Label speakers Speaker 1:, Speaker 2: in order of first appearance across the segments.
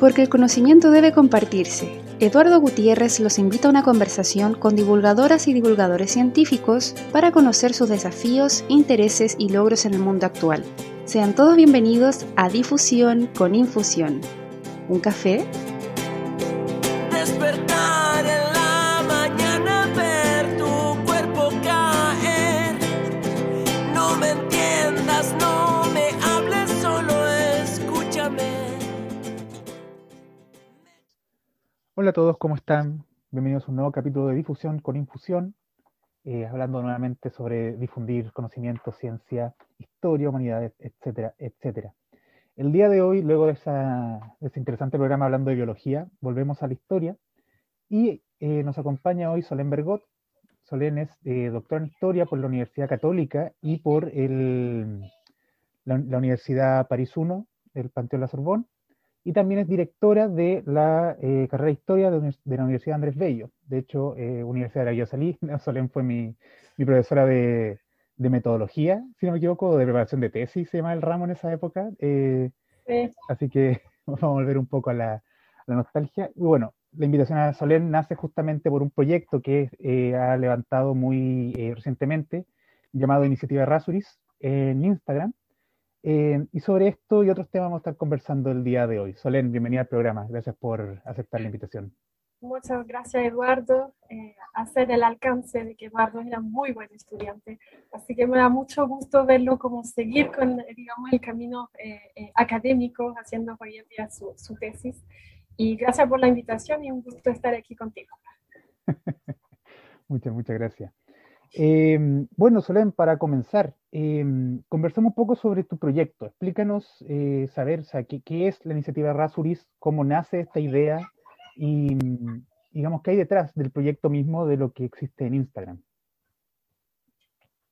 Speaker 1: Porque el conocimiento debe compartirse. Eduardo Gutiérrez los invita a una conversación con divulgadoras y divulgadores científicos para conocer sus desafíos, intereses y logros en el mundo actual. Sean todos bienvenidos a Difusión con Infusión. ¿Un café?
Speaker 2: Hola a todos, ¿cómo están? Bienvenidos a un nuevo capítulo de Difusión con Infusión, eh, hablando nuevamente sobre difundir conocimiento, ciencia, historia, humanidades, etcétera, etcétera. El día de hoy, luego de, ese interesante programa hablando de biología, volvemos a la historia y eh, nos acompaña hoy Solén Bergot. Solén es eh, en historia por la Universidad Católica y por la, Universidad París I, el Panteón La Sorbonne y también es directora de la eh, carrera de Historia de, la Universidad Andrés Bello. De hecho, eh, Universidad de la Salí, Solén fue mi, profesora de, metodología, si no me equivoco, de preparación de tesis, se llama el ramo en esa época. Eh, así que vamos a volver un poco a la, nostalgia. Y bueno, la invitación a Solén nace justamente por un proyecto que ha levantado muy recientemente, llamado Iniciativa Rasuris, en Instagram, eh, y sobre esto y otros temas vamos a estar conversando el día de hoy. Solén, bienvenida al programa. Gracias por aceptar la invitación.
Speaker 3: Muchas gracias, Eduardo. Eh, hacer el alcance de que Eduardo era muy buen estudiante. Así que me da mucho gusto verlo como seguir con, digamos, el camino eh, académico, haciendo hoy en día su, su tesis. Y gracias por la invitación y un gusto estar aquí contigo.
Speaker 2: muchas, muchas gracias. Em, bueno, Solén, para comenzar, eh, conversamos un poco sobre tu proyecto. Explícanos, eh, saber, ¿qué, es la iniciativa Rasuris, cómo nace esta idea y, digamos, qué hay detrás del proyecto mismo de lo que existe en Instagram.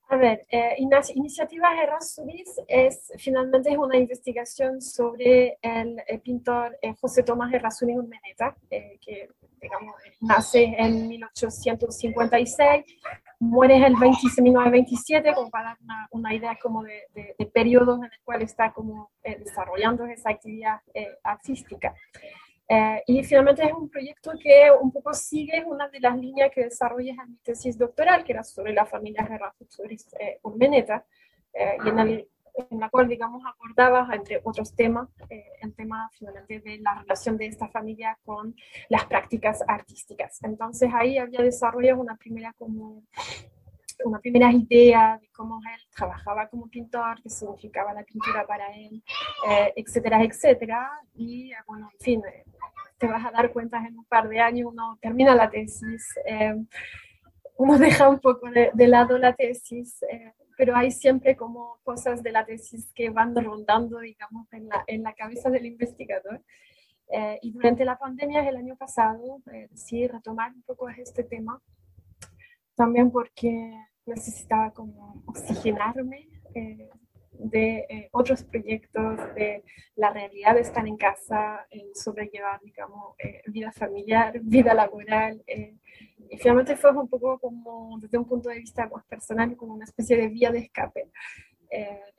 Speaker 3: A ver, eh, Iniciativa Errázuriz es finalmente es una investigación sobre el, pintor eh, José Tomás Errázuriz Urmeneta, eh, que digamos, nace en 1856, muere el 1927, como para dar una, idea como de, de, periodos en el cual está como desarrollando esa actividad artística. Eh, y finalmente es un proyecto que un poco sigue una de las líneas que desarrollé en mi tesis doctoral, que era sobre la familia Gerrardus eh, Urmeneta, eh, y en, en, la cual, digamos, abordaba, entre otros temas, eh, el tema finalmente de la relación de esta familia con las prácticas artísticas. Entonces ahí había desarrollado una primera como una primera idea de cómo él trabajaba como pintor, qué significaba la pintura para él, etcétera, etcétera. Y bueno, en fin, te vas a dar cuenta en un par de años, uno termina la tesis, eh, uno deja un poco de, lado la tesis, eh, pero hay siempre como cosas de la tesis que van rondando, digamos, en la, en la cabeza del investigador. Eh, y durante la pandemia el año pasado decidí retomar un poco este tema, también porque necesitaba como oxigenarme de eh, otros proyectos, de la realidad de estar en casa, sobrellevar, digamos, eh, vida familiar, vida laboral. Eh, y finalmente fue un poco como, desde un punto de vista más personal, como una especie de vía de escape.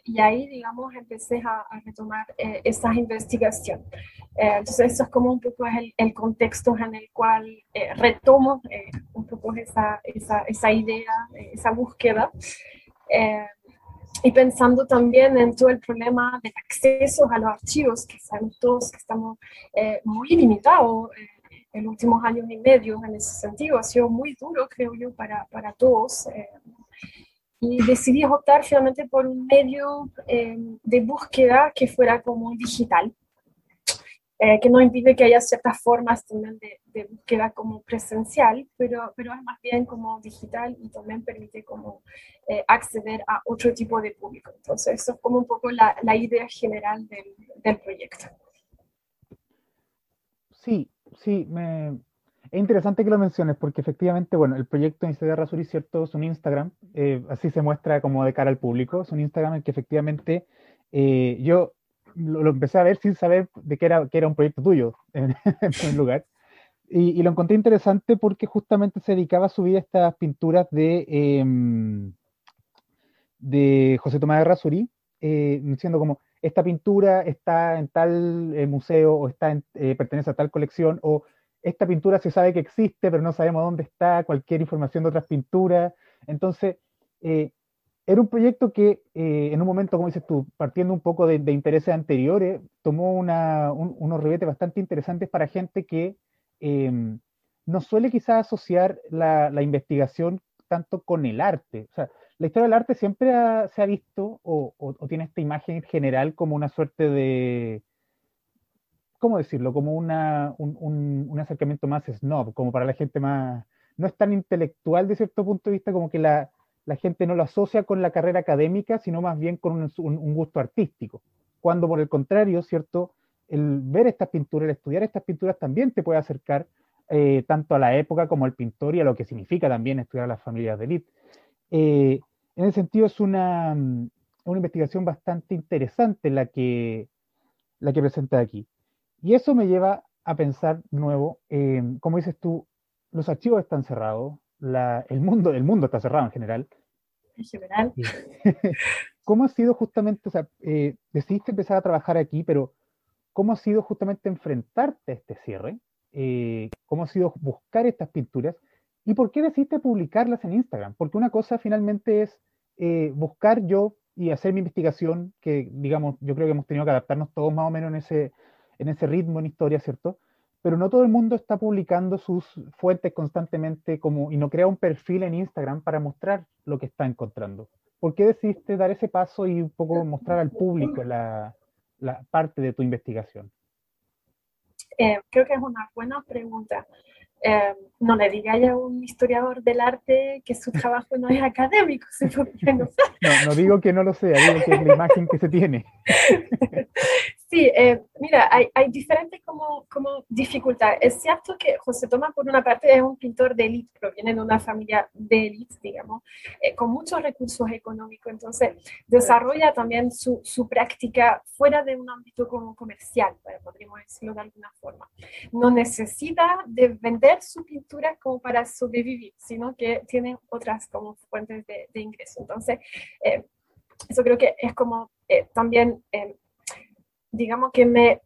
Speaker 3: Y ahí, digamos, empecé a, retomar esa investigación. entonces, eso es como un poco el, el contexto en el cual retomo un poco esa, esa, esa idea, esa búsqueda y pensando también en todo el problema de acceso a los archivos, que sabemos todos que estamos eh, muy limitados eh, en los últimos años y medio en ese sentido. Ha sido muy duro, creo yo, para, para todos. Eh, y decidí optar finalmente por un medio de búsqueda que fuera como digital. Eh, que no impide que haya ciertas formas también de, de, búsqueda como presencial, pero, pero es más bien como digital y también permite como eh, acceder a otro tipo de público. Entonces, eso es como un poco la, la idea general del, del, proyecto.
Speaker 2: Sí, sí, me... es interesante que lo menciones porque efectivamente, bueno, el proyecto de Razuri, cierto, es un Instagram, eh, así se muestra como de cara al público, es un Instagram en que efectivamente yo lo, empecé a ver sin saber de qué era, que era un proyecto tuyo en, en lugar. Y, lo encontré interesante porque justamente se dedicaba a subir estas pinturas de, em, de José Tomás de Rasuri, eh, diciendo como, esta pintura está en tal museo o está pertenece a tal colección o esta pintura se sabe que existe, pero no sabemos dónde está, cualquier información de otras pinturas. Entonces, eh, era un proyecto que eh, en un momento, como dices tú, partiendo un poco de, intereses anteriores, tomó unos ribetes bastante interesantes para gente que em, no suele quizás asociar la, investigación tanto con el arte. O sea, la historia del arte siempre se ha visto o, tiene esta imagen general como una suerte de, ¿cómo decirlo? Como una, un, acercamiento más snob, como para la gente más, no es tan intelectual de cierto punto de vista como que la, gente no lo asocia con la carrera académica, sino más bien con un, gusto artístico. Cuando por el contrario, ¿cierto? El ver estas pinturas, el estudiar estas pinturas también te puede acercar eh, tanto a la época como al pintor y a lo que significa también estudiar a las familias de élite. Eh, en ese sentido es una, una investigación bastante interesante la que, la que presenta aquí. Y eso me lleva a pensar nuevo, como dices tú, los archivos están cerrados, el, mundo, el mundo está cerrado en general.
Speaker 3: En general.
Speaker 2: ¿Cómo ha sido justamente, o sea, eh, decidiste empezar a trabajar aquí, pero ¿cómo ha sido justamente enfrentarte a este cierre? Eh, ¿Cómo ha sido buscar estas pinturas? ¿Y por qué decidiste publicarlas en Instagram? Porque una cosa finalmente es eh, buscar yo y hacer mi investigación, que digamos, yo creo que hemos tenido que adaptarnos todos más o menos en ese, en ese ritmo en historia, ¿cierto? Pero no todo el mundo está publicando sus fuentes constantemente como, y no crea un perfil en Instagram para mostrar lo que está encontrando. ¿Por qué decidiste dar ese paso y un poco mostrar al público la, la parte de tu investigación?
Speaker 3: Eh, creo que es una buena pregunta. Eh, no le digáis a un historiador del arte que su trabajo no es académico.
Speaker 2: No, no digo que no lo sea, digo que es la imagen que se tiene.
Speaker 3: Sí, eh, mira, hay, hay diferentes como, como dificultades. Es cierto que José Tomás, por una parte, es un pintor de élite, proviene de una familia de élite, digamos, eh, con muchos recursos económicos, entonces desarrolla también su, su, práctica fuera de un ámbito como comercial, podríamos decirlo de alguna forma. No necesita de vender su pintura como para sobrevivir, sino que tiene otras como fuentes de, de ingreso. Entonces, eh, eso creo que es como también digamos que me,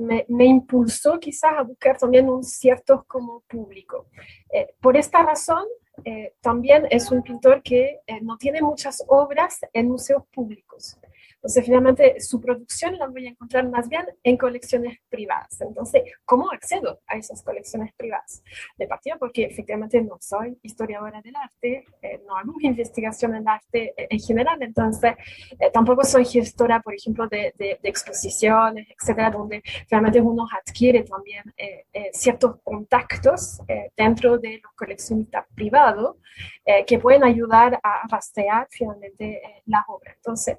Speaker 3: me, impulsó quizás a buscar también un cierto como público. Eh, por esta razón, eh, también es un pintor que eh, no tiene muchas obras en museos públicos. Entonces, finalmente, su producción la voy a encontrar más bien en colecciones privadas. Entonces, ¿cómo accedo a esas colecciones privadas? De partida, porque efectivamente no soy historiadora del arte, eh, no hago investigación en arte eh, en general, entonces eh, tampoco soy gestora, por ejemplo, de, de, exposiciones, etcétera, donde finalmente uno adquiere también ciertos contactos dentro de los coleccionistas privados que pueden ayudar a rastrear finalmente la obra. Entonces,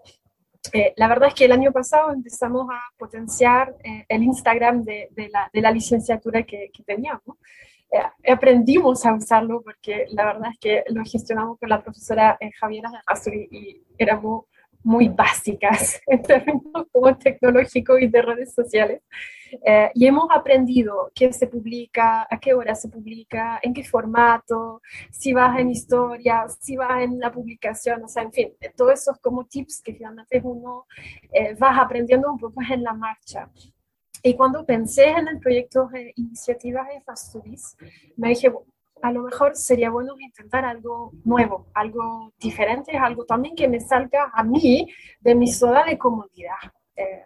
Speaker 3: eh, la verdad es que el año pasado empezamos a potenciar eh, el Instagram de, la, licenciatura que, teníamos. Eh, aprendimos a usarlo porque la verdad es que lo gestionamos con la profesora Javiera y, y éramos muy básicas en términos como tecnológicos y de redes sociales. Eh, y hemos aprendido qué se publica, a qué hora se publica, en qué formato, si vas en historia, si vas en la publicación, o sea, en fin, todos esos como tips que finalmente uno eh, vas aprendiendo un poco en la marcha. Y cuando pensé en el proyecto de iniciativas de Fasturis, me dije, a lo mejor sería bueno intentar algo nuevo, algo diferente, algo también que me salga a mí de mi zona de comodidad. Eh,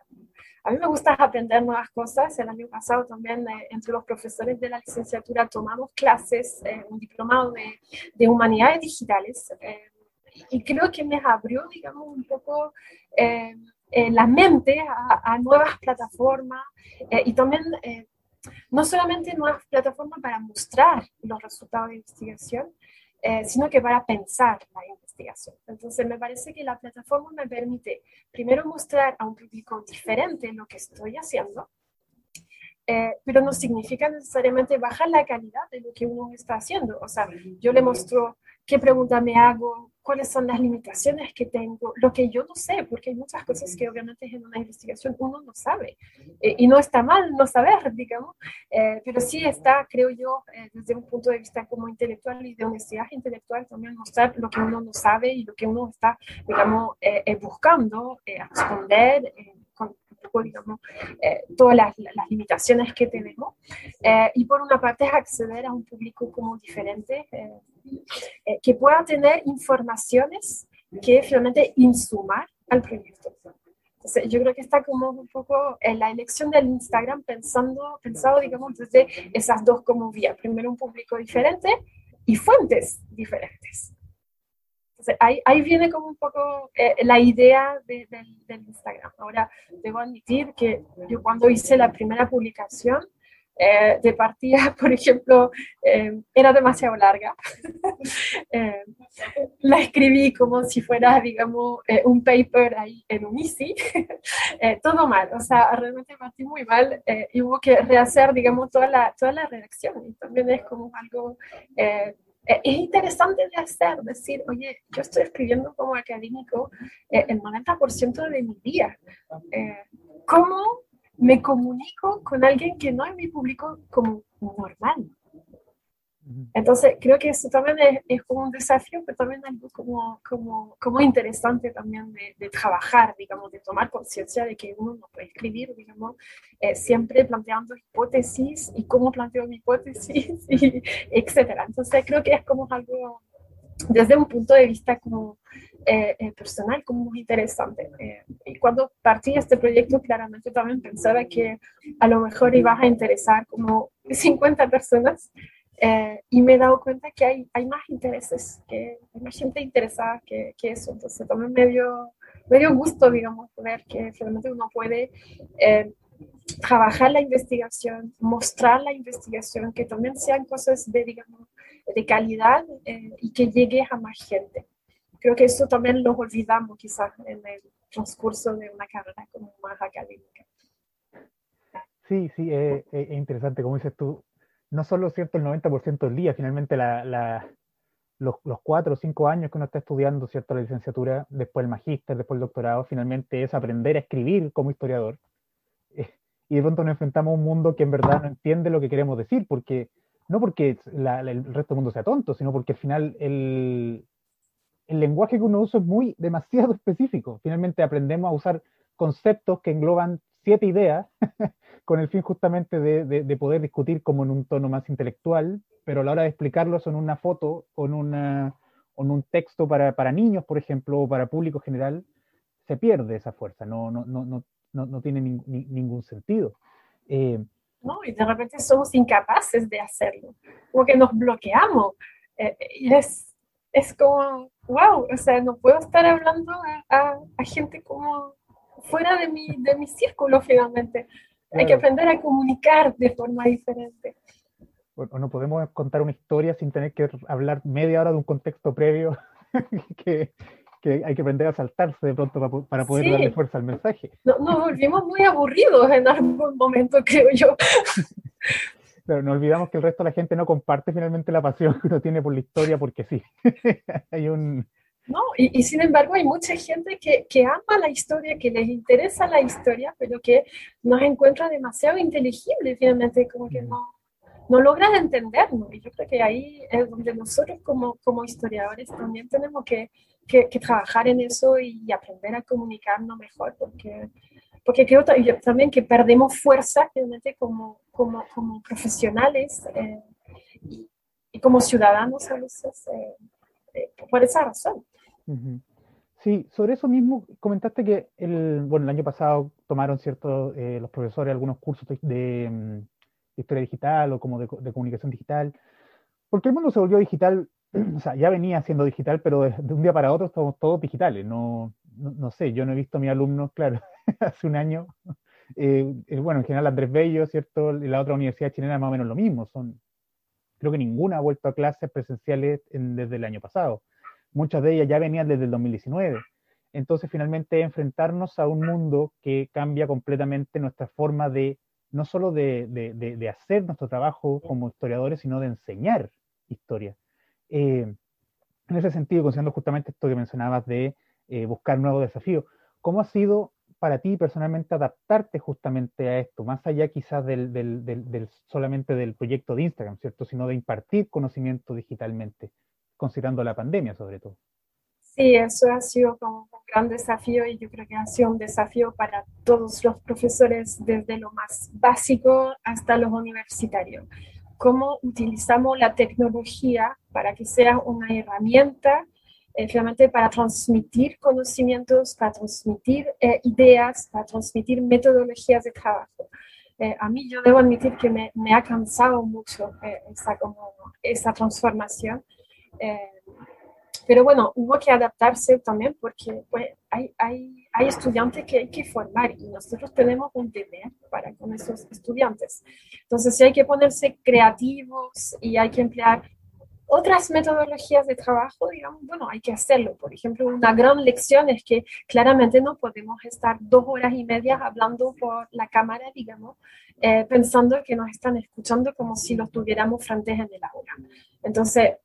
Speaker 3: a mí me gusta aprender nuevas cosas. El año pasado también eh, entre los profesores de la licenciatura tomamos clases, eh, un diplomado de, de humanidades digitales. y creo que me abrió, digamos, un poco la mente a, a nuevas plataformas y también no solamente nuevas plataformas para mostrar los resultados de investigación, eh, sino que para pensar la investigación. Entonces, me parece que la plataforma me permite primero mostrar a un público diferente lo que estoy haciendo eh, pero no significa necesariamente bajar la calidad de lo que uno está haciendo. O sea, yo le muestro qué pregunta me hago, cuáles son las limitaciones que tengo, lo que yo no sé, porque hay muchas cosas que obviamente en una investigación uno no sabe. Eh, y no está mal no saber, digamos, eh, pero sí está, creo yo, desde un punto de vista como intelectual y de honestidad intelectual, también mostrar lo que uno no sabe y lo que uno está, digamos, buscando responder digamos, eh, todas las, limitaciones que tenemos. Eh, y por una parte es acceder a un público como diferente, eh, que pueda tener informaciones que finalmente insumar al proyecto. Entonces, yo creo que está como un poco en la elección del Instagram pensando, pensado, digamos, desde esas dos como vías. Primero un público diferente y fuentes diferentes ahí, ahí, viene como un poco eh, la idea de, del Instagram. Ahora, debo admitir que yo cuando hice la primera publicación, eh, de partida, por ejemplo, eh, era demasiado larga. la escribí como si fuera, digamos, un paper ahí en un Easy. todo mal, o sea, realmente partí muy mal y hubo que rehacer, digamos, toda la, toda la redacción. Y también es como algo eh, es interesante de hacer, decir, oye, yo estoy escribiendo como académico eh, el 90% de mi día. Eh, ¿Cómo me comunico con alguien que no es mi público como normal? Entonces, creo que eso también es, como un desafío, pero también algo como, como, como interesante también de, de, trabajar, digamos, de tomar conciencia de que uno no puede escribir, digamos, eh, siempre planteando hipótesis y cómo planteo mi hipótesis, y etcétera. Entonces, creo que es como algo, desde un punto de vista como eh, eh, personal, como muy interesante. y cuando partí este proyecto, claramente también pensaba que a lo mejor iba a interesar como 50 personas, eh, y me he dado cuenta que hay, hay más intereses, que hay más gente interesada que, que eso. Entonces también me dio, me dio gusto, digamos, ver que realmente uno puede eh, trabajar la investigación, mostrar la investigación, que también sean cosas de, digamos, de calidad eh, y que llegue a más gente. Creo que eso también lo olvidamos quizás en el transcurso de una carrera como más académica.
Speaker 2: Sí, sí, es interesante, como dices tú, no solo cierto el 90% del día, finalmente los, cuatro o cinco años que uno está estudiando cierto la licenciatura, después el magíster, después el doctorado, finalmente es aprender a escribir como historiador. Y de pronto nos enfrentamos a un mundo que en verdad no entiende lo que queremos decir, porque no porque el resto del mundo sea tonto, sino porque al final el, el lenguaje que uno usa es muy demasiado específico. Finalmente aprendemos a usar conceptos que engloban siete ideas con el fin justamente de, poder discutir como en un tono más intelectual, pero a la hora de explicarlo son una foto o en, una, un texto para, para, niños, por ejemplo, o para público general, se pierde esa fuerza, no, no, no, no, no tiene ningún sentido.
Speaker 3: Eh, no, y de repente somos incapaces de hacerlo, como que nos bloqueamos. Eh, y es, es como, wow, o sea, no puedo estar hablando a, a, gente como fuera de mi, de mi círculo finalmente. Hay que aprender a comunicar de forma diferente.
Speaker 2: O no podemos contar una historia sin tener que hablar media hora de un contexto previo que, que hay que aprender a saltarse de pronto para, poder darle fuerza al mensaje.
Speaker 3: No, nos volvimos muy aburridos en algún momento, creo yo.
Speaker 2: Pero no olvidamos que el resto de la gente no comparte finalmente la pasión que uno tiene por la historia porque sí. hay un,
Speaker 3: ¿no? Y, sin embargo hay mucha gente que, que, ama la historia, que les interesa la historia, pero que nos encuentra demasiado inteligible, finalmente, como que no, no logran entendernos. Y yo creo que ahí es donde nosotros como, como historiadores también tenemos que, que, trabajar en eso y, aprender a comunicarnos mejor, porque, porque creo también que perdemos fuerza finalmente como, como, como profesionales eh, y, como ciudadanos a veces. Eh, eh, por esa razón.
Speaker 2: Sí, sobre eso mismo comentaste que el, bueno, el año pasado tomaron ciertos eh, los profesores algunos cursos de, mm, historia digital o como de, comunicación digital, porque el mundo se volvió digital, o sea, ya venía siendo digital, pero de, un día para otro estamos todos digitales. No, no, sé, yo no he visto a mis alumnos, claro, hace un año. Eh, eh, bueno, en general Andrés Bello, ¿cierto? La otra universidad chilena más o menos lo mismo. Son, creo que ninguna ha vuelto a clases presenciales desde el año pasado muchas de ellas ya venían desde el 2019. Entonces, finalmente, enfrentarnos a un mundo que cambia completamente nuestra forma de no solo de, hacer nuestro trabajo como historiadores, sino de enseñar historia. Eh, en ese sentido, considerando justamente esto que mencionabas de eh, buscar nuevos desafíos, ¿cómo ha sido para ti personalmente adaptarte justamente a esto, más allá quizás del, solamente del proyecto de Instagram, ¿cierto? Sino de impartir conocimiento digitalmente, considerando la pandemia sobre todo.
Speaker 3: Sí, eso ha sido como un gran desafío y yo creo que ha sido un desafío para todos los profesores desde lo más básico hasta los universitarios. Cómo utilizamos la tecnología para que sea una herramienta eh, finalmente para transmitir conocimientos, para transmitir eh, ideas, para transmitir metodologías de trabajo. Eh, a mí yo debo admitir que me, me ha cansado mucho esa, como, esa transformación. Pero bueno, hubo que adaptarse también porque pues, hay, hay, hay estudiantes que hay que formar y nosotros tenemos un deber para con esos estudiantes. Entonces, si hay que ponerse creativos y hay que emplear otras metodologías de trabajo, digamos, bueno, hay que hacerlo. Por ejemplo, una gran lección es que claramente no podemos estar dos horas y media hablando por la cámara, digamos, eh, pensando que nos están escuchando como si los tuviéramos frente en el aula. Entonces,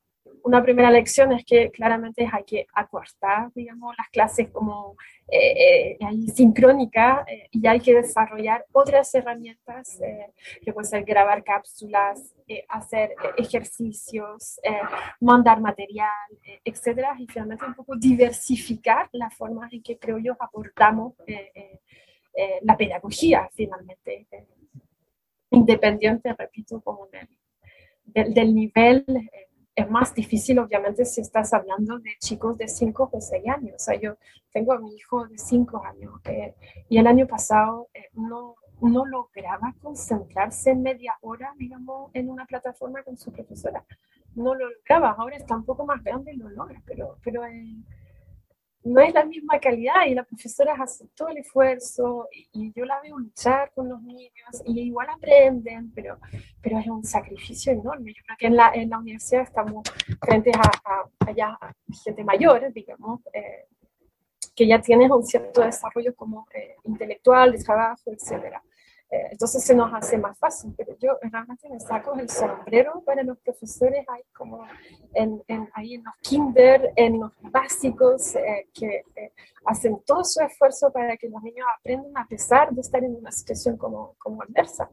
Speaker 3: una primera lección es que claramente hay que acortar, digamos, las clases como eh, eh sincrónica eh, y hay que desarrollar otras herramientas eh, que pueden ser grabar cápsulas, hacer ejercicios, mandar material, etcétera, y finalmente un poco diversificar la forma en que creo yo abordamos la pedagogía finalmente, independiente, repito, como del, del nivel es más difícil, obviamente, si estás hablando de chicos de 5 o 6 años. O sea, yo tengo a mi hijo de 5 años eh, y el año pasado eh, no, no lograba concentrarse media hora, digamos, en una plataforma con su profesora. No lo lograba. Ahora está un poco más grande y lo logra, pero, pero eh, no es la misma calidad y la profesora hace todo el esfuerzo y, yo la veo luchar con los niños y igual aprenden, pero, pero es un sacrificio enorme. Yo creo que en la, en la universidad estamos frente a, a, gente mayor, digamos, eh, que ya tiene un cierto desarrollo como eh, intelectual, de trabajo, etcétera. Eh, entonces se nos hace más fácil, pero yo realmente me saco el sombrero para los profesores ahí como en, en ahí en los kinder, en los básicos, eh, que eh, hacen todo su esfuerzo para que los niños aprendan a pesar de estar en una situación como, como adversa.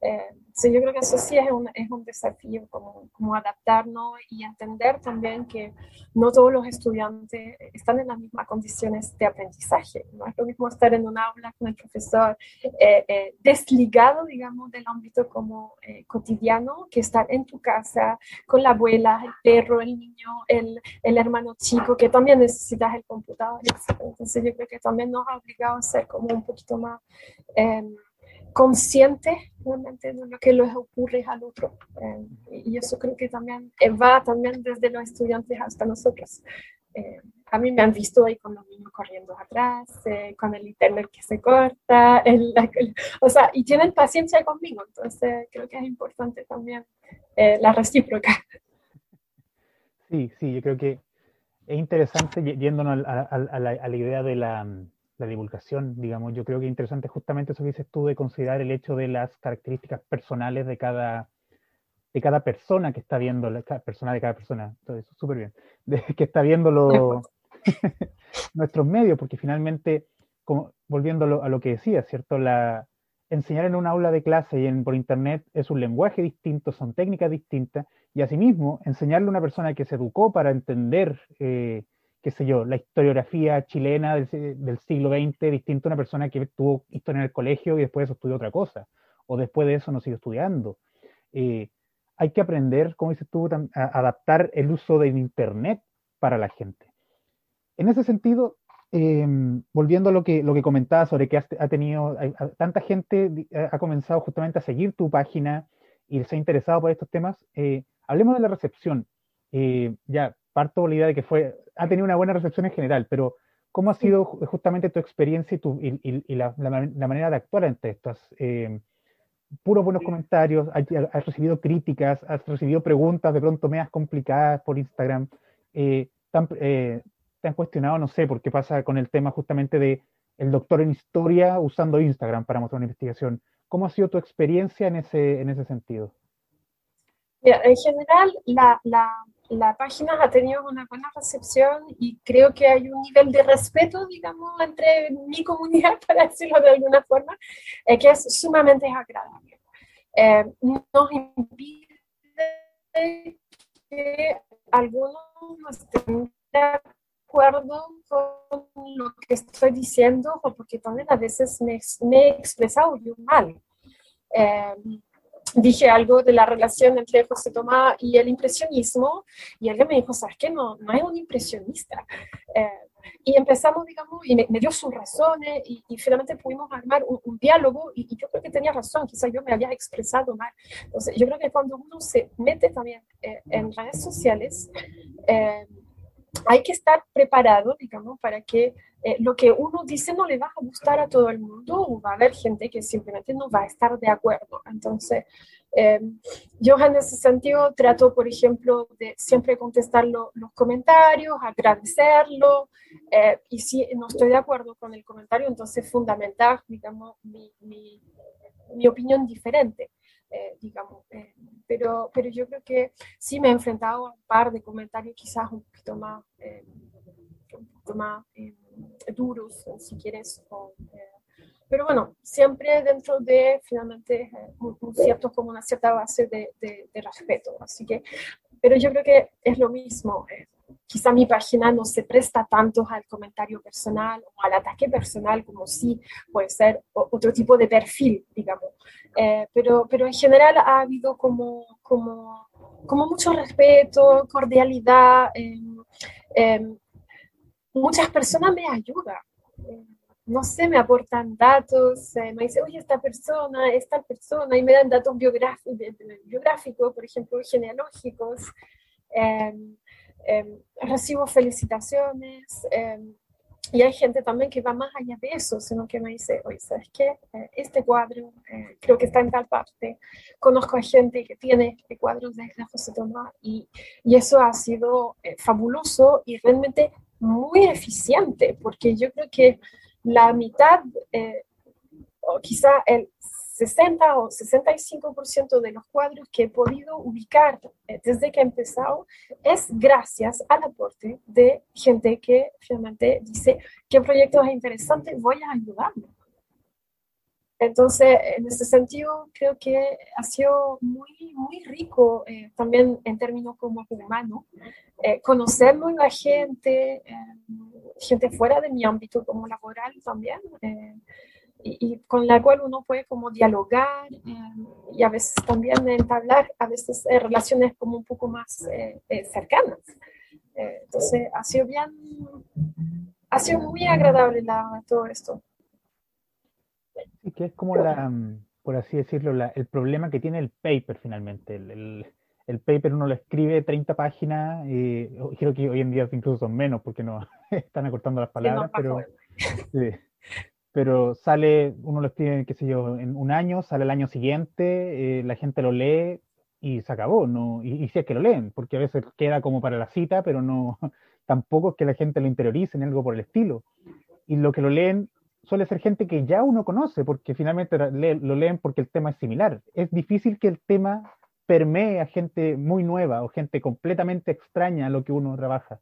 Speaker 3: Eh, yo creo que eso sí es un, es un desafío, como, como, adaptarnos y entender también que no todos los estudiantes están en las mismas condiciones de aprendizaje. No es lo mismo estar en un aula con el profesor eh, eh, desligado, digamos, del ámbito como eh, cotidiano, que estar en tu casa con la abuela, el perro, el niño, el, el hermano chico, que también necesitas el computador, etc. Entonces yo creo que también nos ha obligado a ser como un poquito más conscientes realmente de lo que les ocurre al otro. Eh, y eso creo que también eh, va también desde los estudiantes hasta nosotros. Eh, a mí me han visto ahí con los niños corriendo atrás, con el internet que se corta, o sea, y tienen paciencia conmigo, entonces creo que es importante también la recíproca.
Speaker 2: Sí, sí, yo creo que es interesante yéndonos a la idea de la, la divulgación, digamos, yo creo que es interesante justamente eso que dices tú de considerar el hecho de las características personales de cada, de cada persona que está viendo, la persona de cada persona, entonces súper bien, de, que está viendo nuestros medios, porque finalmente, como, volviendo a lo, que decía, ¿cierto? La, enseñar en un aula de clase y en, por internet es un lenguaje distinto, son técnicas distintas, y asimismo, enseñarle a una persona que se educó para entender eh, qué sé yo, la historiografía chilena del, siglo XX, distinto a una persona que tuvo historia en el colegio y después de eso estudió otra cosa, o después de eso no sigue estudiando. Eh, hay que aprender, como dices tú, a adaptar el uso del Internet para la gente. En ese sentido, em, volviendo a lo que, lo que comentaba sobre que ha tenido, tanta gente ha comenzado justamente a seguir tu página y se ha interesado por estos temas, eh, hablemos de la recepción. Eh, ya, parto por la idea de que fue, ha tenido una buena recepción en general, pero ¿cómo ha sido justamente tu experiencia y, tu, y, la, manera de actuar ante estas? Eh, puros buenos comentarios, has, recibido críticas, has recibido preguntas de pronto medias complicadas por Instagram. Eh, eh, te han cuestionado, no sé, por qué pasa con el tema justamente de el doctor en historia usando Instagram para mostrar una investigación. ¿Cómo ha sido tu experiencia en ese, en ese sentido?
Speaker 3: en general, la, la, la, página ha tenido una buena recepción y creo que hay un nivel de respeto, digamos, entre mi comunidad, para decirlo de alguna forma, eh, que es sumamente agradable. Eh, nos impide que algunos no estén de acuerdo con lo que estoy diciendo o porque también a veces me, me he expresado yo mal. Eh, dije algo de la relación entre José Tomás y el impresionismo y alguien me dijo, ¿sabes qué? No, no es un impresionista. Eh, y empezamos, digamos, y me, dio sus razones y, finalmente pudimos armar un, diálogo y, yo creo que tenía razón, quizás yo me había expresado mal. Entonces, yo creo que cuando uno se mete también eh, en redes sociales, eh, hay que estar preparado, digamos, para que eh, lo que uno dice no le va a gustar a todo el mundo o va a haber gente que simplemente no va a estar de acuerdo. Entonces, eh, yo en ese sentido trato, por ejemplo, de siempre contestar los comentarios, agradecerlo, eh, y si no estoy de acuerdo con el comentario, entonces fundamental, digamos, mi, mi, mi opinión diferente. Digamos, pero, pero yo creo que sí me he enfrentado a un par de comentarios quizás un poquito más, un poquito más duros, si quieres. Eh, pero bueno, siempre dentro de finalmente eh, un, cierto, como una cierta base de, de, respeto. Así que, pero yo creo que es lo mismo. Eh, quizá mi página no se presta tanto al comentario personal o al ataque personal como si puede ser otro tipo de perfil, digamos. pero, pero en general ha habido como, como, como mucho respeto, cordialidad. Eh, muchas personas me ayudan. No sé, me aportan datos, eh, me dicen, oye, esta persona, esta persona, y me dan datos biográficos, por ejemplo, genealógicos. Em, em, recibo felicitaciones. Em, y hay gente también que va más allá de eso, sino que me dice, oye, ¿sabes qué? Eh, este cuadro eh, creo que está en tal parte. Conozco a gente que tiene cuadros de José Tomás y, y eso ha sido fabuloso y realmente muy eficiente, porque yo creo que la mitad, eh, o quizá el 60 o 65% de los cuadros que he podido ubicar eh, desde que he empezado es gracias al aporte de gente que finalmente dice, qué proyecto es interesante, voy a ayudarlo. Entonces, en ese sentido, creo que ha sido muy, muy rico eh, también en términos como humano, eh, conocer nueva gente, eh, gente fuera de mi ámbito como laboral también, y, con la cual uno puede como dialogar y a veces también entablar a veces relaciones como un poco más cercanas. entonces, ha sido bien, ha sido muy agradable la, todo esto.
Speaker 2: Sí, que es como la, por así decirlo, el problema que tiene el paper finalmente. El, el, paper uno lo escribe 30 páginas, y creo que hoy en día incluso son menos porque no están acortando las palabras, pero, pero sale, uno lo escribe, qué sé yo, en un año, sale el año siguiente, eh, la gente lo lee y se acabó, ¿no? Y, y si es que lo leen, porque a veces queda como para la cita, pero no, tampoco es que la gente lo interiorice en algo por el estilo. Y lo que lo leen suele ser gente que ya uno conoce, porque finalmente lo leen porque el tema es similar. Es difícil que el tema permee a gente muy nueva o gente completamente extraña a lo que uno trabaja.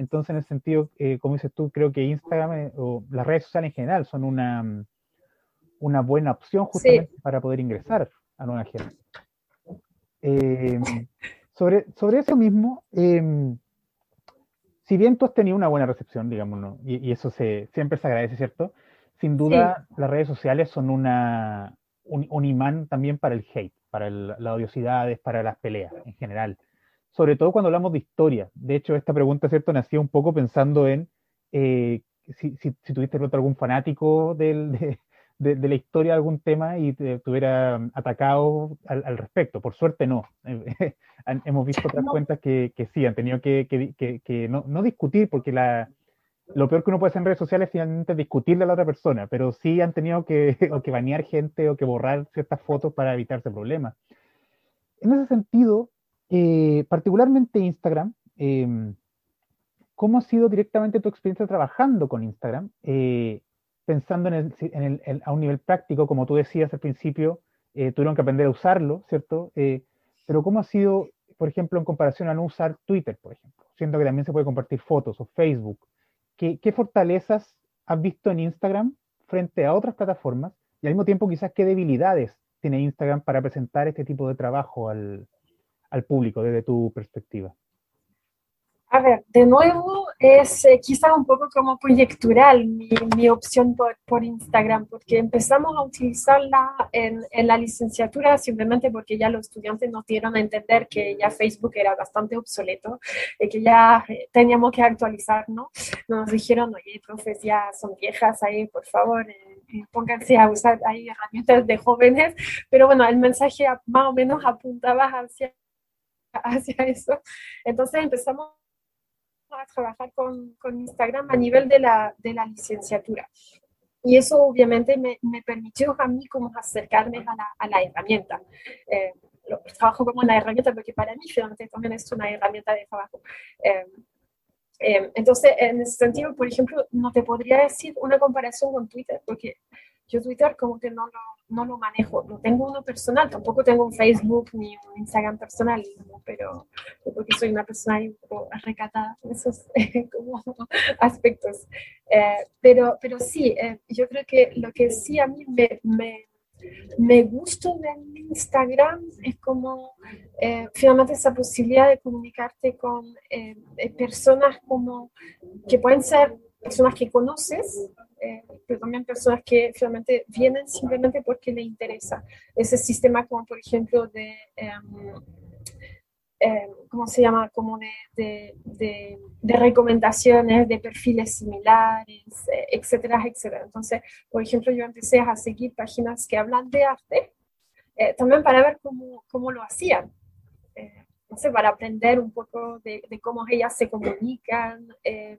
Speaker 2: Entonces, en ese sentido, eh, como dices tú, creo que Instagram eh, o las redes sociales en general son una, una buena opción justamente para poder ingresar a nueva gente. Em, sobre, sobre eso mismo, em, si bien tú has tenido una buena recepción, digamos, y, eso se, siempre se agradece, ¿cierto? Sin duda, las redes sociales son una, un, imán también para el hate, para las odiosidades, para las peleas en general. Sobre todo cuando hablamos de historia. De hecho, esta pregunta, ¿cierto?, nació un poco pensando en eh, si, si, tuviste algún fanático del, de, la historia de algún tema y te, tuviera atacado al, respecto. Por suerte no. Hemos visto otras cuentas que, que, sí, han tenido que, que no, no, discutir porque la, lo peor que uno puede hacer en redes sociales es finalmente discutirle a la otra persona, pero sí han tenido que, o que banear gente o que borrar ciertas fotos para evitarse problemas. En ese sentido, eh, particularmente Instagram, em, ¿cómo ha sido directamente tu experiencia trabajando con Instagram? Eh, pensando en el, a un nivel práctico, como tú decías al principio, eh, tuvieron que aprender a usarlo, ¿cierto? Pero ¿cómo ha sido, por ejemplo, en comparación a no usar Twitter, por ejemplo? Siendo que también se puede compartir fotos o Facebook. ¿Qué, qué fortalezas has visto en Instagram frente a otras plataformas? Y al mismo tiempo, quizás, ¿qué debilidades tiene Instagram para presentar este tipo de trabajo al, al público desde tu perspectiva?
Speaker 3: A ver, de nuevo es eh, quizá un poco como proyectural mi, mi opción por, por, Instagram, porque empezamos a utilizarla en, en, la licenciatura simplemente porque ya los estudiantes nos dieron a entender que ya Facebook era bastante obsoleto y que ya eh, teníamos que actualizarnos. Nos dijeron, oye, profes, ya son viejas ahí, por favor, eh, pónganse a usar ahí herramientas de jóvenes, pero bueno, el mensaje más o menos apuntaba hacia hacia eso. Entonces empezamos a trabajar con, con Instagram a nivel de la, de la licenciatura. Y eso obviamente me, me, permitió a mí como acercarme a la, a la herramienta. Eh, lo, trabajo como una herramienta porque para mí finalmente también es una herramienta de trabajo. Eh, eh, entonces, en ese sentido, por ejemplo, no te podría decir una comparación con Twitter porque yo Twitter como que no lo, no lo manejo, no tengo uno personal, tampoco tengo un Facebook ni un Instagram personal, pero porque soy una persona un poco recatada en esos como aspectos. Eh, pero, pero sí, eh, yo creo que lo que sí a mí me, me, me gusta de Instagram es como eh, finalmente esa posibilidad de comunicarte con personas como que pueden ser personas que conoces, eh, pero también personas que finalmente vienen simplemente porque les interesa. Ese sistema como por ejemplo de, em, ¿cómo se llama? Como de, de, de, recomendaciones de perfiles similares, eh, etcétera, etcétera. Entonces, por ejemplo, yo empecé a seguir páginas que hablan de arte, eh, también para ver cómo, cómo lo hacían. no sé, para aprender un poco de, de cómo ellas se comunican, em, eh,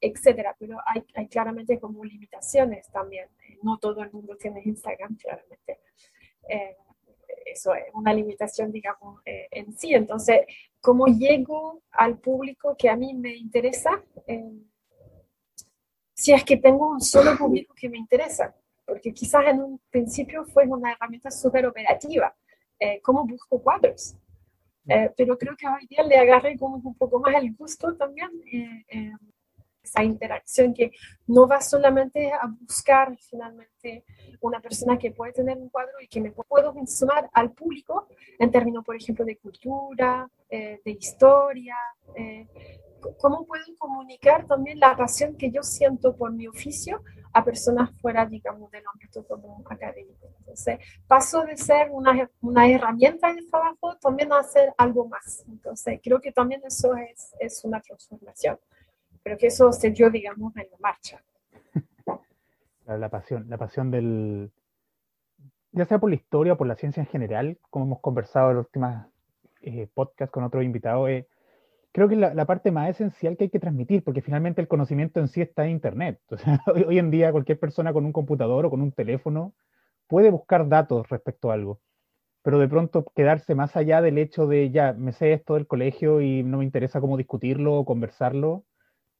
Speaker 3: etcétera, pero hay, hay, claramente como limitaciones también. Eh, no todo el mundo tiene Instagram, claramente. Eh, eso es una limitación, digamos, en sí. Entonces, ¿cómo llego al público que a mí me interesa? si es que tengo un solo público que me interesa, porque quizás en un principio fue una herramienta súper operativa. ¿Cómo busco cuadros? pero creo que hoy día le agarré como un poco más el gusto también esa interacción que no va solamente a buscar finalmente una persona que puede tener un cuadro y que me puedo sumar al público en términos, por ejemplo, de cultura, eh, de historia, eh, cómo puedo comunicar también la pasión que yo siento por mi oficio a personas fuera, digamos, del ámbito como académico. Entonces, paso de ser una, una herramienta de trabajo también a ser algo más. Entonces, creo que también eso es, es una transformación pero que eso se dio, digamos, en la marcha.
Speaker 2: La pasión, la pasión del, ya sea por la historia o por la ciencia en general, como hemos conversado en los últimos eh, podcasts con otros invitados, eh, creo que es la, parte más esencial que hay que transmitir, porque finalmente el conocimiento en sí está en Internet. hoy, hoy, en día cualquier persona con un computador o con un teléfono puede buscar datos respecto a algo, pero de pronto quedarse más allá del hecho de, ya, me sé esto del colegio y no me interesa cómo discutirlo o conversarlo,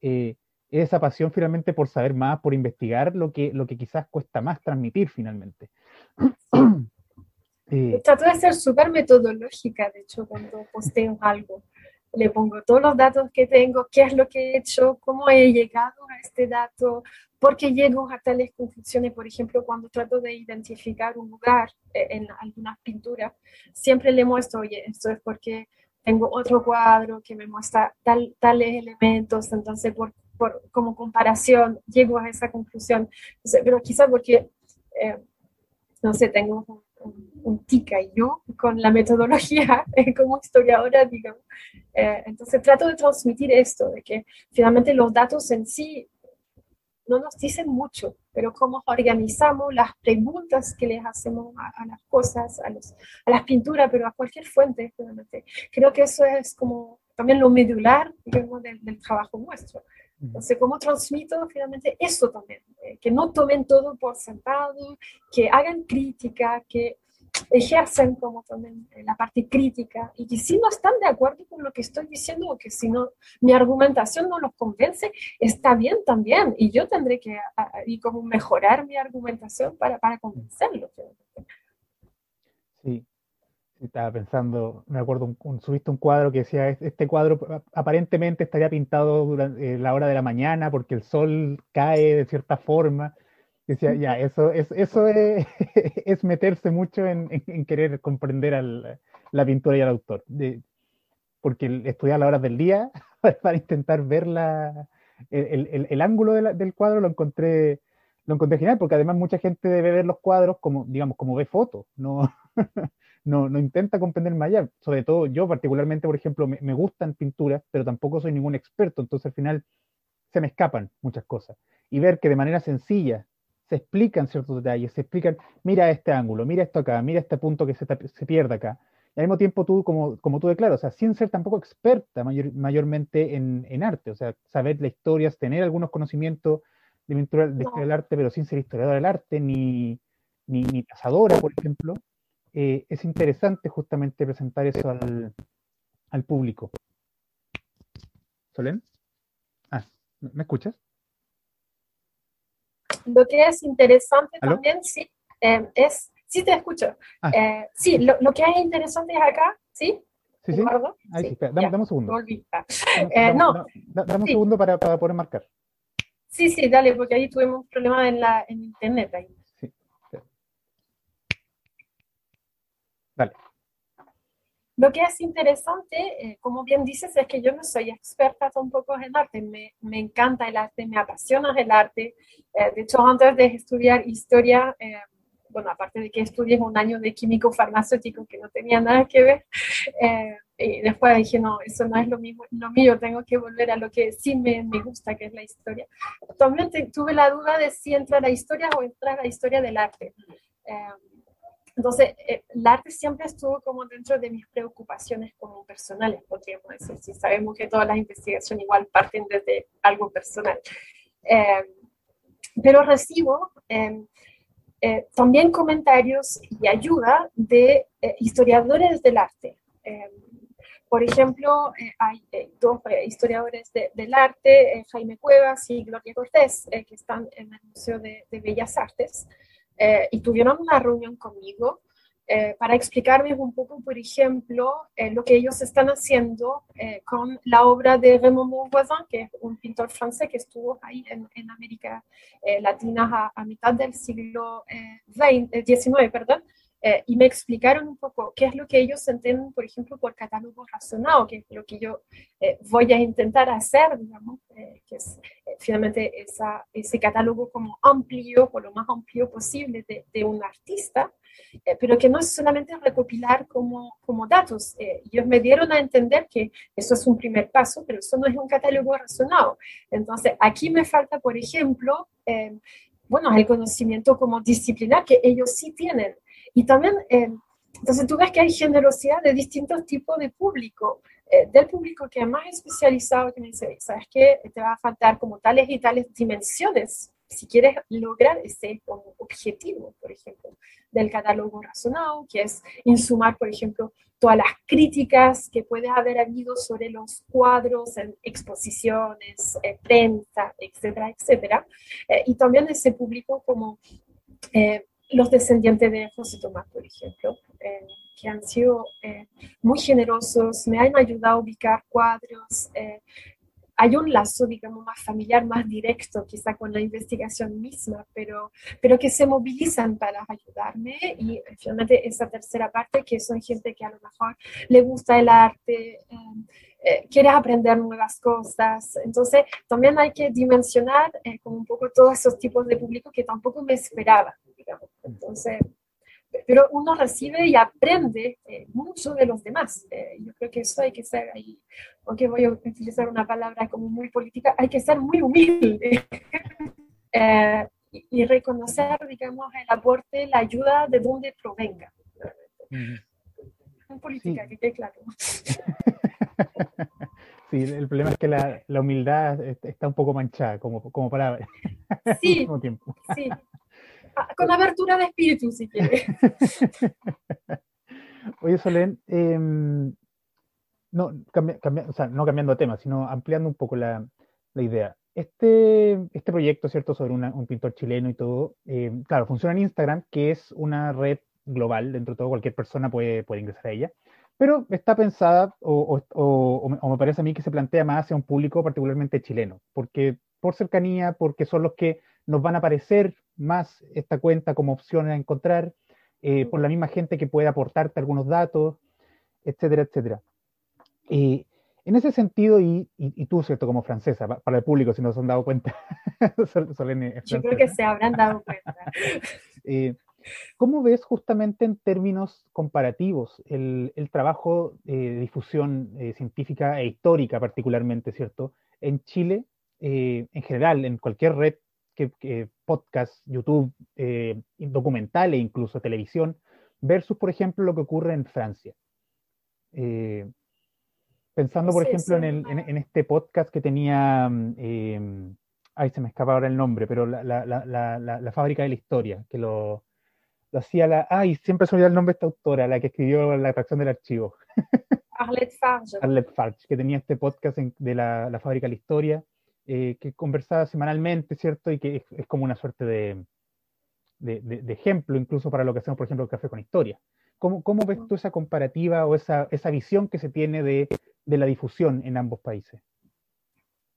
Speaker 2: eh, esa pasión finalmente por saber más, por investigar lo que, lo que quizás cuesta más transmitir finalmente.
Speaker 3: eh, Trato de ser súper metodológica, de hecho, cuando posteo algo. Le pongo todos los datos que tengo, qué es lo que he hecho, cómo he llegado a este dato, por qué llego a tales conclusiones. Por ejemplo, cuando trato de identificar un lugar eh, en algunas pinturas, siempre le muestro, oye, esto es porque tengo otro cuadro que me muestra tal, tales elementos, entonces por, por, como comparación llego a esa conclusión. pero quizá porque, eh, no sé, tengo un, un, tica y yo con la metodología como historiadora, digamos. Eh, entonces trato de transmitir esto, de que finalmente los datos en sí no nos dicen mucho, pero cómo organizamos las preguntas que les hacemos a, las cosas, a, los, a, las pinturas, pero a cualquier fuente, realmente. Creo que eso es como también lo medular digamos, del, del trabajo nuestro. Entonces, ¿cómo transmito finalmente eso también? Eh, que no tomen todo por sentado, que hagan crítica, que ejercen como también la parte crítica y que si no están de acuerdo con lo que estoy diciendo o que si no mi argumentación no los convence, está bien también y yo tendré que y como mejorar mi argumentación para, para convencerlos.
Speaker 2: Sí, estaba pensando, me acuerdo, un, subiste un cuadro que decía, este cuadro aparentemente estaría pintado durante eh, la hora de la mañana porque el sol cae de cierta forma. Decía, ya, eso, es, eso es, es meterse mucho en, querer comprender al, la pintura y al autor. De, porque estudiar las horas del día para intentar ver la, el, el, el ángulo del cuadro lo encontré, lo encontré genial, porque además mucha gente debe ver los cuadros como, digamos, como ve fotos, no, no, no, intenta comprender más allá. Sobre todo yo particularmente, por ejemplo, me, me, gustan pinturas, pero tampoco soy ningún experto, entonces al final se me escapan muchas cosas. Y ver que de manera sencilla se explican ciertos detalles, se explican, mira este ángulo, mira esto acá, mira este punto que se, se pierde acá. Y al mismo tiempo tú, como, como tú declaras, o sea, sin ser tampoco experta mayor, mayormente en, en, arte, o sea, saber la historia, tener algunos conocimientos de pintura de no. del arte, pero sin ser historiadora del arte, ni, ni, ni cazadora, por ejemplo, eh, es interesante justamente presentar eso al, al público. ¿Solén? Ah, ¿me escuchas?
Speaker 3: Lo que es interesante ¿Aló? también, sí, eh, es, sí te escucho. Ah. Eh, sí, lo, lo, que es interesante es acá, ¿sí?
Speaker 2: Sí, sí. Ahí, sí. Espera, dame, dame, un segundo. Dame, dame, no, dame un sí. segundo para, para, poder marcar.
Speaker 3: Sí, sí, dale, porque ahí tuvimos un problema en, la, en internet. Ahí.
Speaker 2: Dale.
Speaker 3: Lo que es interesante, eh, como bien dices, es que yo no soy experta tampoco en arte. Me, me encanta el arte, me apasiona el arte. Eh, de hecho, antes de estudiar historia, eh, bueno, aparte de que estudié un año de químico farmacéutico que no tenía nada que ver, eh, y después dije, no, eso no es lo, mismo, lo mío, tengo que volver a lo que sí me, me gusta, que es la historia. También tuve la duda de si entrar a la historia o entrar a la historia del arte. Entonces, eh, el arte siempre estuvo como dentro de mis preocupaciones como personales, podríamos decir, si sabemos que todas las investigaciones igual parten desde algo personal. Eh, pero recibo eh, eh, también comentarios y ayuda de eh, historiadores del arte. por ejemplo, hay dos historiadores de, del arte, Jaime Cuevas y Gloria Cortés, que están en el Museo de, de Bellas Artes eh, y tuvieron una reunión conmigo eh, para explicarme un poco, por ejemplo, eh, lo que ellos están haciendo eh, con la obra de Raymond Monvoisin, que es un pintor francés que estuvo ahí en, en América eh, Latina a, a, mitad del siglo XIX, perdón, eh, y me explicaron un poco qué es lo que ellos entienden, por ejemplo, por catálogo razonado, que es lo que yo eh, voy a intentar hacer, digamos, eh, que es eh, finalmente esa, ese catálogo como amplio, o lo más amplio posible de, de un artista, eh, pero que no es solamente recopilar como, como datos. ellos me dieron a entender que eso es un primer paso, pero eso no es un catálogo razonado. Entonces, aquí me falta, por ejemplo, bueno, el conocimiento como disciplinar que ellos sí tienen. Y también, eh, entonces tú ves que hay generosidad de distintos tipos de público, eh, del público que es más especializado, que me dice, ¿sabes qué? Te va a faltar como tales y tales dimensiones si quieres lograr ese objetivo, por ejemplo, del catálogo razonado, que es insumar, por ejemplo, todas las críticas que puede haber habido sobre los cuadros en exposiciones, eh, prensa, etcétera, etcétera. Eh, y también ese público como eh, los descendientes de José Tomás, por ejemplo, eh, que han sido eh, muy generosos, me han ayudado a ubicar cuadros. Eh, hay un lazo, digamos, más familiar, más directo, quizá con la investigación misma, pero, pero que se movilizan para ayudarme y finalmente esa tercera parte, que son gente que a lo mejor le gusta el arte, eh, quieres aprender nuevas cosas. Entonces, también hay que dimensionar eh, como un poco todos esos tipos de público que tampoco me esperaba, digamos. Entonces, pero uno recibe y aprende eh, mucho de los demás. Eh, yo creo que eso hay que ser ahí, aunque voy a utilizar una palabra como muy política, hay que ser muy humilde. eh, y, y, reconocer, digamos, el aporte, la ayuda de donde provenga. -huh. En política, sí. que quede claro.
Speaker 2: Sí, el problema es que la, la humildad está un poco manchada como, como palabra.
Speaker 3: Sí, tiempo. sí. Con abertura de espíritu, si quiere.
Speaker 2: Oye, Solén, em, no, o sea, no cambiando de tema, sino ampliando un poco la, la idea. Este, este proyecto, ¿cierto?, sobre un pintor chileno y todo, em, claro, funciona en Instagram, que es una red global, dentro de todo cualquier persona puede, puede ingresar a ella, pero está pensada, o, o, o, me parece a mí que se plantea más hacia un público particularmente chileno, porque por cercanía, porque son los que nos van a aparecer más esta cuenta como opción a encontrar, eh, por la misma gente que puede aportarte algunos datos, etcétera, etcétera. Eh, en ese sentido, y, y, tú, ¿cierto? Como francesa, para el público, si no se han dado cuenta.
Speaker 3: Yo creo que se habrán dado cuenta.
Speaker 2: eh, ¿Cómo ves justamente en términos comparativos el, el trabajo de difusión eh, científica e histórica particularmente, ¿cierto? En Chile, en general, en cualquier red que, podcast, YouTube, eh, documentales, incluso televisión, versus, por ejemplo, lo que ocurre en Francia. Eh, pensando, por ejemplo, En, este podcast que tenía, eh, ay, se me escapa ahora el nombre, pero la, fábrica de la historia, que lo, hacía la, ay, siempre se olvida el nombre de esta autora, la que escribió La atracción del archivo.
Speaker 3: Arlette Farge.
Speaker 2: Arlette Farge, que tenía este podcast de la, fábrica de la historia, eh, que conversaba semanalmente, ¿cierto? Y que es, como una suerte de, de, ejemplo incluso para lo que hacemos, por ejemplo, el Café con Historia. ¿Cómo, cómo ves tú esa comparativa o esa, esa visión que se tiene de, de la difusión en ambos países?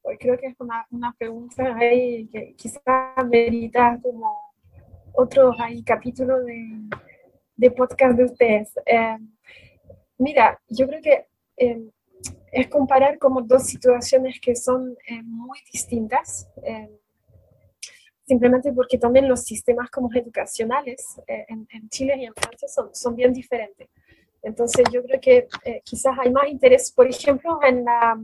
Speaker 3: Pues creo que es una, una pregunta ahí que quizás merita como otro ahí, capítulo de, de podcast de ustedes. Eh, mira, yo creo que eh, es comparar como dos situaciones que son eh, muy distintas, eh, simplemente porque también los sistemas como educacionales eh, en, Chile y en Francia son, son bien diferentes. Entonces yo creo que quizás hay más interés, por ejemplo, en la,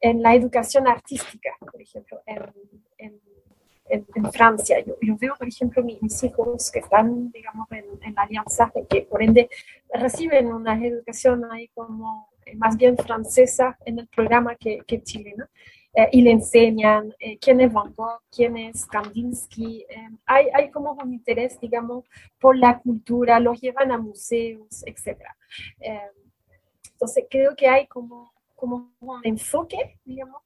Speaker 3: en la educación artística, por ejemplo, en, en, en, Francia. Yo, yo, veo, por ejemplo, mis, hijos que están, digamos, en, la alianza, que por ende reciben una educación ahí como más bien francesa en el programa que, que chilena. Eh, y le enseñan eh, quién es Van Gogh, quién es Kandinsky. Eh, hay, hay como un interés, digamos, por la cultura, los llevan a museos, etc. entonces, creo que hay como, como un enfoque, digamos,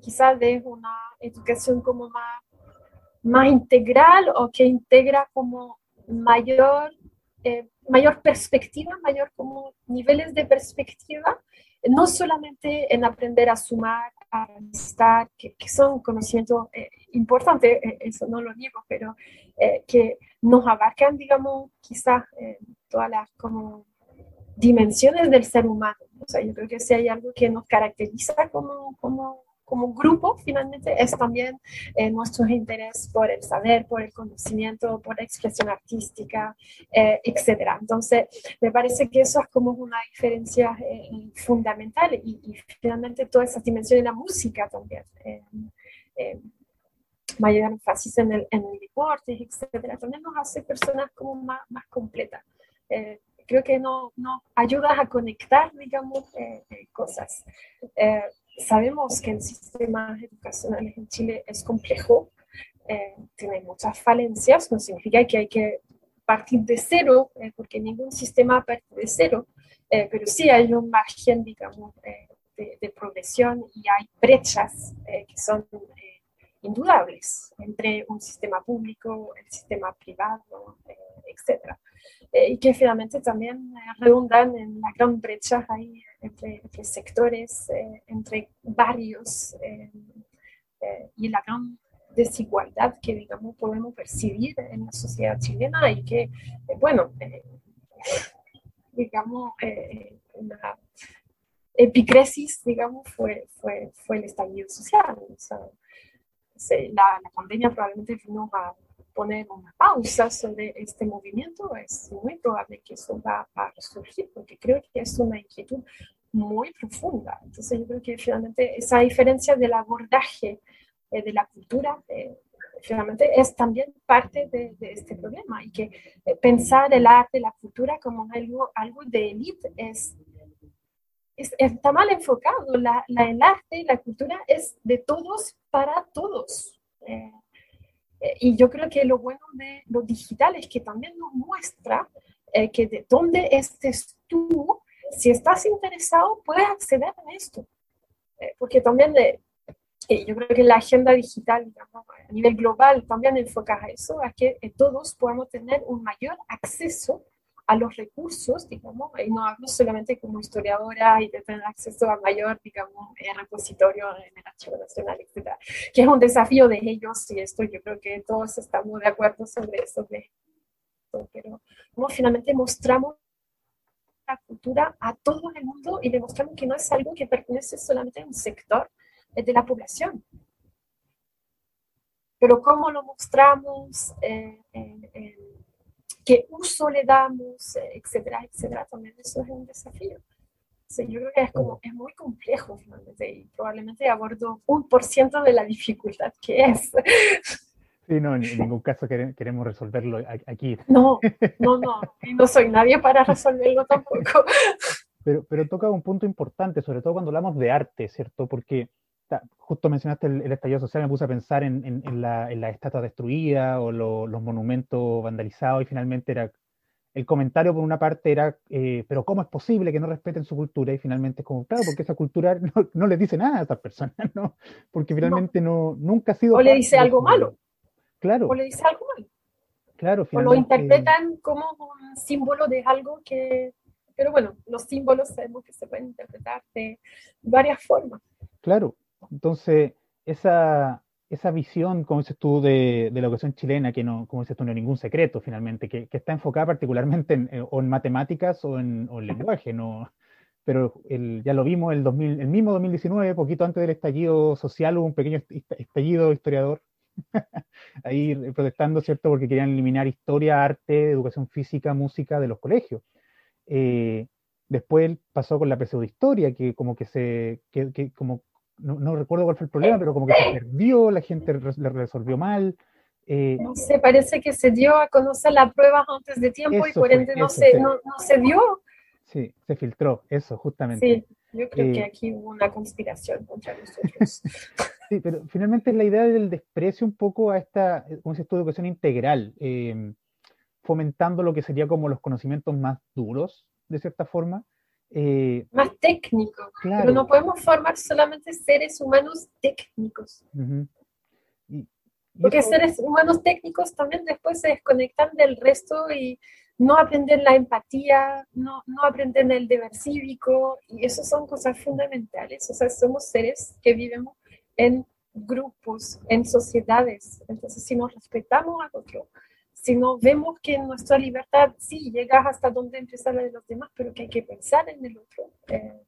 Speaker 3: quizás de una educación como más, más integral o que integra como mayor mayor perspectiva, mayor como niveles de perspectiva, no solamente en aprender a sumar, a estar, que, que son conocimientos eh, importantes, eh, eso no lo niego, pero eh, que nos abarcan, digamos, quizás todas las como dimensiones del ser humano. O sea, yo creo que si hay algo que nos caracteriza como, como como grupo finalmente es también eh, nuestro interés por el saber, por el conocimiento, por la expresión artística, eh, etc. Entonces, me parece que eso es como una diferencia eh, fundamental y, finalmente toda esa dimensión de la música también. mayor énfasis en el, en el deporte, etc. También nos hace personas como más, más completas creo que nos no ayuda a conectar, digamos, cosas sabemos que el sistema educacional en Chile es complejo, eh, tiene muchas falencias, no significa que hay que partir de cero, eh, porque ningún sistema parte de cero, eh, pero sí hay un margen, digamos, de, de, progresión y hay brechas que son indudables entre un sistema público, el sistema privado, etc. y que finalmente también redundan en la gran brecha ahí entre, sectores, eh, entre barrios eh, eh, y la gran desigualdad que, digamos, podemos percibir en la sociedad chilena y que, bueno, digamos, una epicresis, digamos, fue, fue, fue el estallido social. la, la, pandemia probablemente vino a poner una pausa sobre este movimiento, es muy probable que eso va a resurgir, porque creo que es una inquietud muy profunda. Entonces yo creo que finalmente esa diferencia del abordaje eh, de la cultura eh, finalmente es también parte de, este problema y que eh, pensar el arte, la cultura como algo, algo de élite es, está mal enfocado. La, la, el arte y la cultura es de todos para todos. Y yo creo que lo bueno de lo digital es que también nos muestra eh, que de dónde estés tú, si estás interesado, puedes acceder a esto. Eh, porque también de, yo creo que la agenda digital digamos, a nivel global también enfoca a eso, a que todos podamos tener un mayor acceso a los recursos, digamos, y no hablo solamente como historiadora y de tener acceso a mayor, digamos, repositorio en el Archivo Nacional, etcétera, que es un desafío de ellos y esto yo creo que todos estamos de acuerdo sobre eso, pero como finalmente mostramos la cultura a todo el mundo y demostramos que no es algo que pertenece solamente a un sector de la población. Pero cómo lo mostramos, eh, qué uso le damos, etcétera, etcétera, también eso es un desafío. yo creo que es, como, es muy complejo finalmente y probablemente abordo un por ciento de la dificultad que es.
Speaker 2: Sí, no, en ningún caso queremos resolverlo aquí.
Speaker 3: No, no, no, y no soy nadie para resolverlo tampoco.
Speaker 2: Pero, pero toca un punto importante, sobre todo cuando hablamos de arte, ¿cierto? Porque justo mencionaste el, estallido social, me puse a pensar en, en, la, en la, estatua destruida o los monumentos vandalizados y finalmente era, el comentario por una parte era, eh, pero ¿cómo es posible que no respeten su cultura? Y finalmente es como, claro, porque esa cultura no, no les dice nada a esas personas, ¿no? Porque finalmente no, nunca ha sido...
Speaker 3: O le dice algo malo.
Speaker 2: Claro.
Speaker 3: O le dice algo malo.
Speaker 2: Claro,
Speaker 3: O lo interpretan como un símbolo de algo que... Pero bueno, los símbolos sabemos que se pueden interpretar de varias formas.
Speaker 2: Claro, entonces, esa, esa visión, como dices tú, de, de, la educación chilena, que no, como dices tú, no es ningún secreto finalmente, que, que está enfocada particularmente en, eh, o en matemáticas o en, o en lenguaje, no, pero el, ya lo vimos el, 2000, el mismo 2019, poquito antes del estallido social, hubo un pequeño estallido historiador ahí protestando, ¿cierto? Porque querían eliminar historia, arte, educación física, música de los colegios. Eh, después pasó con la pseudohistoria, que como que se, que, que como no, recuerdo cuál fue el problema, pero como que se perdió, la gente le resolvió mal.
Speaker 3: Eh, no sé, parece que se dio a conocer la prueba antes de tiempo y por ende no, se, no, se dio.
Speaker 2: Sí, se filtró, eso, justamente.
Speaker 3: Sí, yo creo que eh, aquí hubo una conspiración contra nosotros.
Speaker 2: sí, pero finalmente es la idea del desprecio un poco a esta, como dices tú, educación integral, eh, fomentando lo que sería como los conocimientos más duros, de cierta forma,
Speaker 3: eh, más técnico. Pero no podemos formar solamente seres humanos técnicos. Porque seres humanos técnicos también después se desconectan del resto y no aprenden la empatía, no, no aprenden el deber cívico, y eso son cosas fundamentales. O sea, somos seres que vivimos en grupos, en sociedades. Entonces, si nos respetamos a otro, si no vemos que nuestra libertad sí llega hasta donde empieza la de los demás, pero que hay que pensar en el otro. Eh,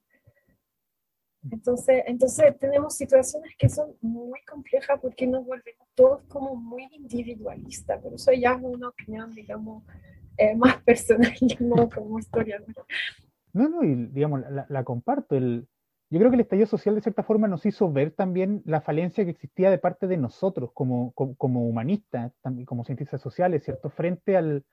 Speaker 3: entonces, entonces tenemos situaciones que son muy complejas porque nos volvemos todos como muy individualistas, pero eso ya es una opinión, digamos, eh, más personal, no como historiadora.
Speaker 2: No, no, y digamos, la, la comparto. El, yo creo que el estallido social de cierta forma nos hizo ver también la falencia que existía de parte de nosotros como, como, humanistas, como cientistas sociales, ¿cierto? Frente al,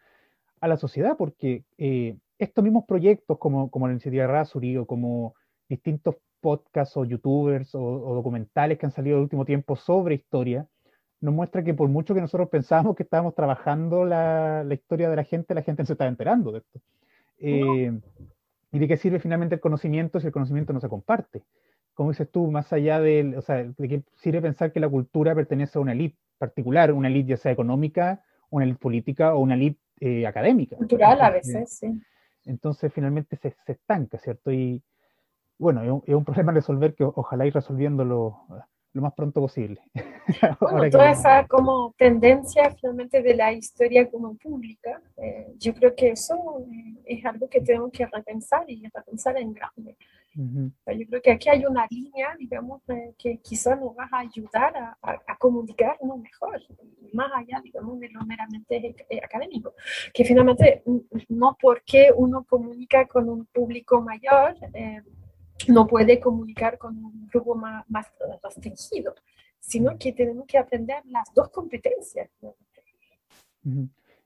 Speaker 2: a la sociedad, porque eh, estos mismos proyectos como, como la iniciativa Rasuri o como distintos podcasts o youtubers o, documentales que han salido en el último tiempo sobre historia, nos muestra que por mucho que nosotros pensábamos que estábamos trabajando la, la historia de la gente, la gente no se estaba enterando de esto. Eh, ¿Y de qué sirve finalmente el conocimiento si el conocimiento no se comparte? Como dices tú, más allá de, o sea, ¿de qué sirve pensar que la cultura pertenece a una élite particular, una élite ya sea económica, una élite política o una élite eh, académica?
Speaker 3: Cultural a veces, sí.
Speaker 2: Entonces finalmente se, se estanca, ¿cierto? Y bueno, es un, es un, problema resolver que ojalá ir resolviéndolo lo más pronto posible.
Speaker 3: Bueno, toda esa como tendencia finalmente de la historia como pública, eh, yo creo que eso eh, es algo que tenemos que repensar y repensar en grande. Yo creo que aquí hay una línea, digamos, eh, que quizás nos va a ayudar a, a, comunicarnos mejor, más allá, digamos, de lo meramente académico. Que finalmente, no porque uno comunica con un público mayor, no puede comunicar con un grupo más, más restringido, sino que tenemos que aprender las dos competencias.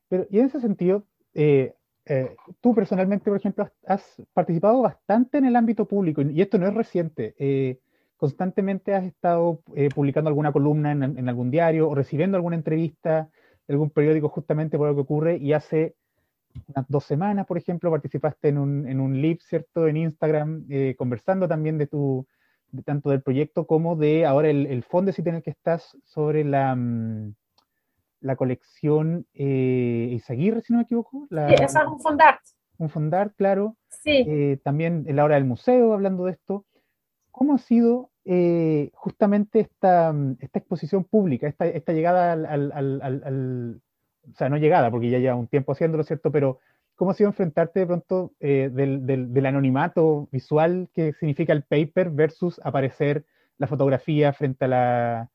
Speaker 2: Pero, y en ese sentido, eh, eh, tú personalmente, por ejemplo, has, participado bastante en el ámbito público, y esto no es reciente. Eh, constantemente has estado publicando alguna columna en, en, algún diario o recibiendo alguna entrevista de algún periódico justamente por lo que ocurre, y hace unas dos semanas, por ejemplo, participaste en un, en un live, ¿cierto?, en Instagram, eh, conversando también de tu, de tanto del proyecto como de ahora el, el fondo en el que estás sobre la, mm, la colección eh, Isaguirre, si no me equivoco. La,
Speaker 3: sí, es un fondart.
Speaker 2: Un fondart, claro.
Speaker 3: Sí.
Speaker 2: Eh, también en la hora del museo, hablando de esto. ¿Cómo ha sido eh, justamente esta, mm, esta, exposición pública, esta, esta llegada al, al, al, al, o sea, no llegada, porque ya lleva un tiempo haciéndolo, ¿cierto? Pero ¿cómo ha sido enfrentarte de pronto eh, del, del, anonimato visual que significa el paper versus aparecer la fotografía frente a la,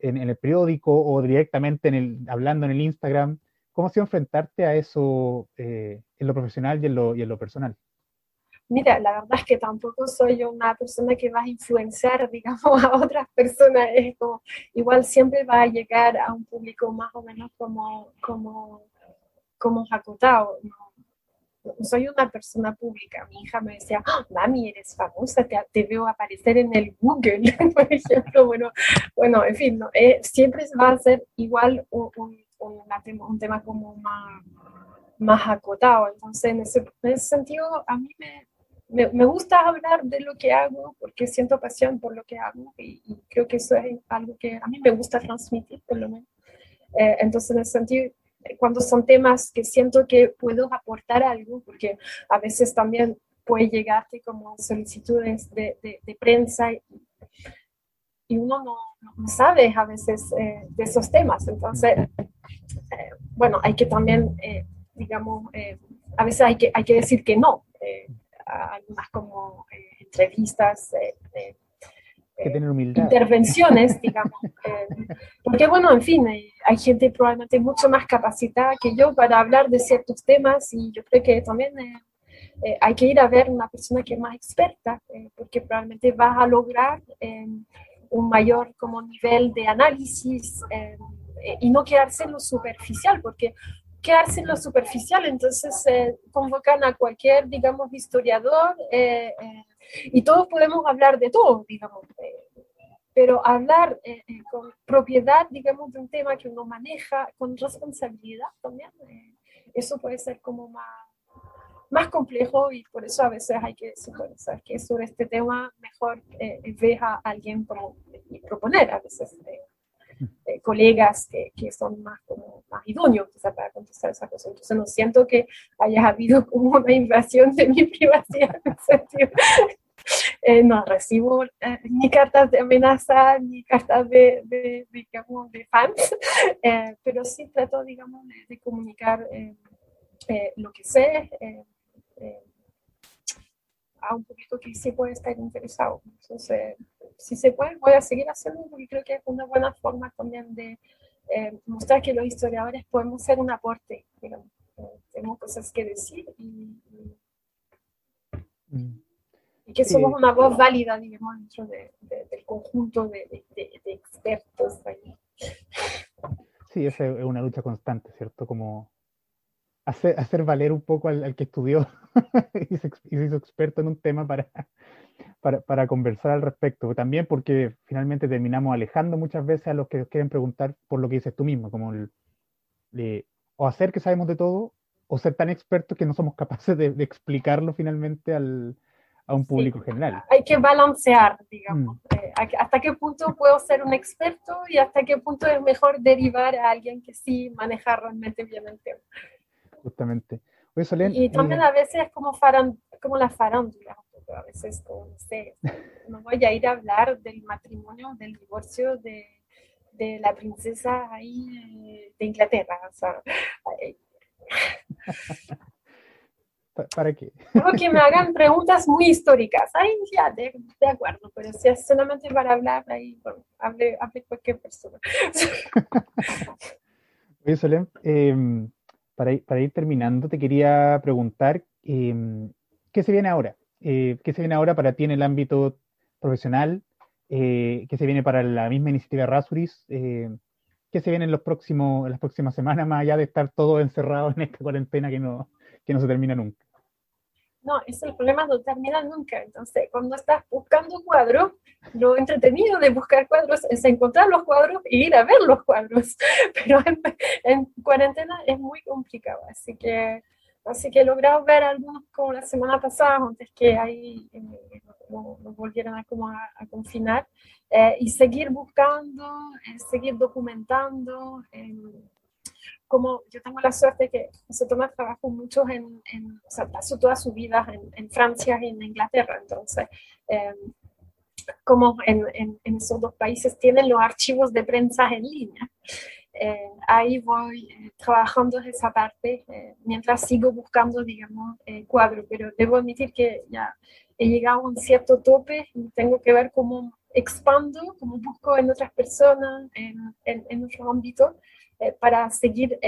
Speaker 2: en, en el periódico o directamente en el, hablando en el Instagram? ¿Cómo ha sido enfrentarte a eso eh, en lo profesional y en lo, y en lo personal?
Speaker 3: Mira, la verdad es que tampoco soy una persona que va a influenciar, digamos, a otras personas. Es como, igual siempre va a llegar a un público más o menos como, como, como acotado. ¿no? no soy una persona pública. Mi hija me decía, oh, mami, eres famosa, te, te, veo aparecer en el Google, por ejemplo. Bueno, bueno en fin, ¿no? eh, siempre va a ser igual un, un, un, un tema como más, más acotado. Entonces, en ese, en ese sentido, a mí me, me, me, gusta hablar de lo que hago porque siento pasión por lo que hago y, y, creo que eso es algo que a mí me gusta transmitir, por lo menos. Eh, entonces, en ese sentido, cuando son temas que siento que puedo aportar algo, porque a veces también puede llegarte como solicitudes de, de, de prensa y, y, uno no, no, sabe a veces eh, de esos temas. Entonces, eh, bueno, hay que también, eh, digamos, a veces hay que, hay que decir que no a algunas como entrevistas
Speaker 2: que tener humildad.
Speaker 3: intervenciones, digamos. Eh, porque bueno, en fin, eh, hay gente probablemente mucho más capacitada que yo para hablar de ciertos temas y yo creo que también eh, eh hay que ir a ver una persona que es más experta, porque probablemente vas a lograr un mayor como nivel de análisis y no quedarse en lo superficial, porque quedarse en lo superficial, entonces convocan a cualquier, digamos, historiador y todos podemos hablar de todo, digamos, eh, pero hablar eh, eh, con propiedad, digamos, de un tema que uno maneja con responsabilidad también, eh, eso puede ser como más, más complejo y por eso a veces hay que ¿sabes que sobre este tema mejor eh, ver a alguien pro, proponer a veces eh, colegas que, que, son más, como, más idóneos sea, para contestar esa cosa. Entonces no siento que haya habido como una invasión de mi privacidad en sentido. Eh, no recibo eh, ni cartas de amenaza ni cartas de, de, digamos, de fans, eh, pero sí trato, digamos, de, de comunicar lo que sé a un poquito que sí puede estar interesado. Entonces, si se puede, voy a seguir haciendo porque creo que es una buena forma también de eh, mostrar que los historiadores podemos ser un aporte, digamos, eh, tenemos cosas que decir y, y, mm. y que somos una voz válida, digamos, dentro de, de, del conjunto de, de expertos. Ahí.
Speaker 2: Sí, esa es una lucha constante, ¿cierto? Como hacer, hacer valer un poco al, al que estudió y, se, y, se, hizo experto en un tema para, para, para, conversar al respecto. También porque finalmente terminamos alejando muchas veces a los que quieren preguntar por lo que dices tú mismo, como el, o hacer que sabemos de todo, o ser tan expertos que no somos capaces de, de explicarlo finalmente al, a un público sí, general.
Speaker 3: Hay que balancear, digamos, mm. eh, hasta qué punto puedo ser un experto y hasta qué punto es mejor derivar a alguien que sí maneja realmente bien el tema
Speaker 2: justamente. Oye, Solén,
Speaker 3: y también eh, a veces es como, faran, como la farándula, a veces como, no sé, no voy a ir a hablar del matrimonio, del divorcio de, de la princesa ahí de Inglaterra, o sea,
Speaker 2: ¿Para qué?
Speaker 3: Como que me hagan preguntas muy históricas. Ahí ya, de, de, acuerdo, pero si es solamente para hablar, ahí, bueno, hable, hable cualquier persona.
Speaker 2: Oye, Solén, eh, para ir, para ir terminando, te quería preguntar, eh, ¿qué se viene ahora? Eh, ¿Qué se viene ahora para ti en el ámbito profesional? Eh, ¿Qué se viene para la misma iniciativa Rasuris? Eh, ¿Qué se viene en, los próximos, en las próximas semanas, más allá de estar todo encerrado en esta cuarentena que no, que no se termina nunca?
Speaker 3: No, es el problema no termina nunca. Entonces, cuando estás buscando cuadros, lo entretenido de buscar cuadros es encontrar los cuadros y ir a ver los cuadros. Pero en, en cuarentena es muy complicado. Así que Así que he logrado ver algunos como la semana pasada, antes que ahí eh, nos volvieran a, como a, confinar, eh, y seguir buscando, eh, seguir documentando. Como yo tengo la suerte que José Tomás trabajó mucho en, en o sea, pasó toda su vida en, en Francia y en Inglaterra, entonces como en, en, esos dos países tienen los archivos de prensa en línea. Eh, ahí voy eh, trabajando esa parte eh, mientras sigo buscando, digamos, cuadro, pero debo admitir que ya he llegado a un cierto tope y tengo que ver cómo expando, cómo busco en otras personas, en, en, en otros ámbitos, para seguir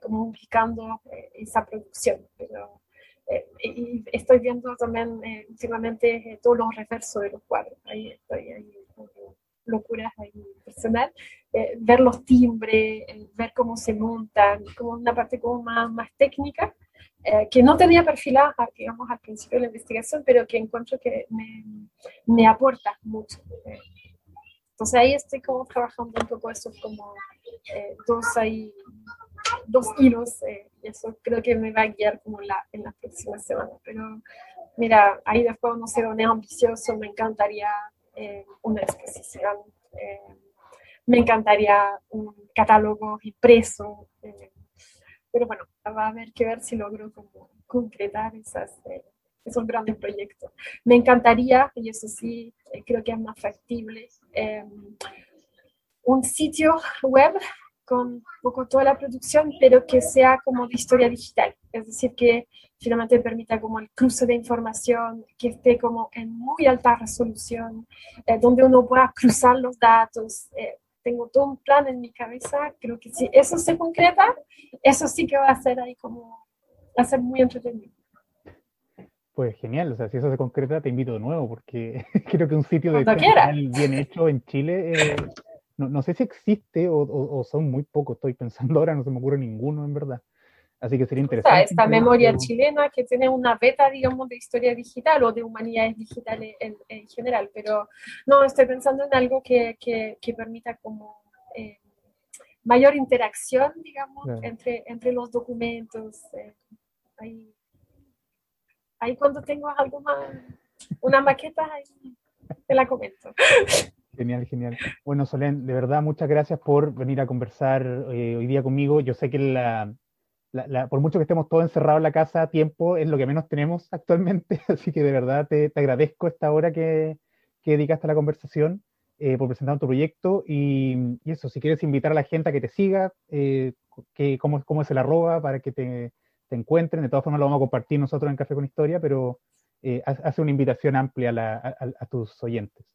Speaker 3: como ubicando esa producción. Pero, y estoy viendo también últimamente todos los reversos de los cuadros. Ahí estoy, ahí, locuras ahí personal. Eh, ver los timbres, eh, ver cómo se montan, como una parte como más, más técnica, eh, que no tenía perfilada, digamos, al principio de la investigación, pero que encuentro que me, me aporta mucho. Entonces ahí estoy como trabajando un poco eso, como dos, ahí, dos hilos, y eso creo que me va a guiar como la, en las próximas semanas. Pero mira, ahí después no sé dónde es ambicioso, me encantaría una exposición me encantaría un catálogo impreso, eh, pero bueno, va a haber que ver si logro como concretar esas, eh, esos grandes proyectos. Me encantaría, y eso sí, eh, creo que es más factible, un sitio web con un poco toda la producción, pero que sea como de historia digital, es decir, que finalmente permita como el cruce de información, que esté como en muy alta resolución, donde uno pueda cruzar los datos, tengo todo un plan en mi cabeza, creo que si eso se concreta, eso sí que va a ser ahí como, va a ser muy entretenido.
Speaker 2: Pues genial, o sea, si eso se concreta, te invito de nuevo, porque creo que un sitio de bien hecho en Chile, eh, no, no, sé si existe o, o, son muy pocos, estoy pensando ahora, no se me ocurre ninguno en verdad. Así que sería interesante.
Speaker 3: esta memoria chilena que tiene una beta, digamos, de historia digital o de humanidades digitales en, en general, pero no, estoy pensando en algo que, que, que permita como eh, mayor interacción, digamos, entre, entre los documentos. Eh, ahí, ahí, cuando tengo algo más, una maqueta, ahí te la comento.
Speaker 2: Genial, genial. Bueno, Solén, de verdad, muchas gracias por venir a conversar eh, hoy día conmigo. Yo sé que la, por mucho que estemos todos encerrados en la casa, tiempo es lo que menos tenemos actualmente, así que de verdad te, agradezco esta hora que, que, dedicaste a la conversación eh, por presentar tu proyecto y, eso, si quieres invitar a la gente a que te siga, eh, que, cómo, cómo, es el arroba para que te, te, encuentren, de todas formas lo vamos a compartir nosotros en Café con Historia, pero eh, hace una invitación amplia a tus oyentes.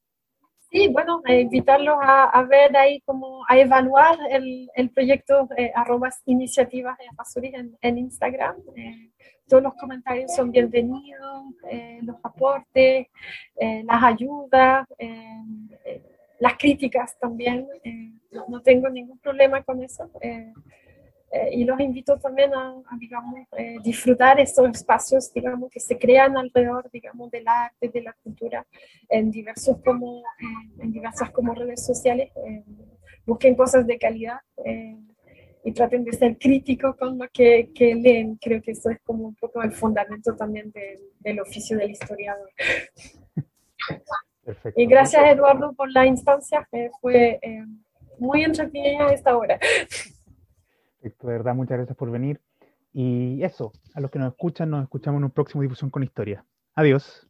Speaker 3: Sí, bueno, eh, invitarlos a, ver ahí como a evaluar el, el proyecto eh, iniciativas en, en Instagram. Eh, todos los comentarios son bienvenidos, eh, los aportes, las ayudas, las críticas también. No, tengo ningún problema con eso. Eh, y los invito también a, digamos, eh, disfrutar estos espacios, digamos, que se crean alrededor, digamos, del arte, de la cultura, en diversos como, eh, en diversas como redes sociales. busquen cosas de calidad y traten de ser críticos con lo que, que, leen. Creo que eso es como un poco el fundamento también del oficio del historiador. Perfecto. Y gracias, Eduardo, por la instancia. fue muy entretenida esta hora.
Speaker 2: De verdad, muchas gracias por venir. Y eso, a los que nos escuchan, nos escuchamos en un próximo Difusión con Historia. Adiós.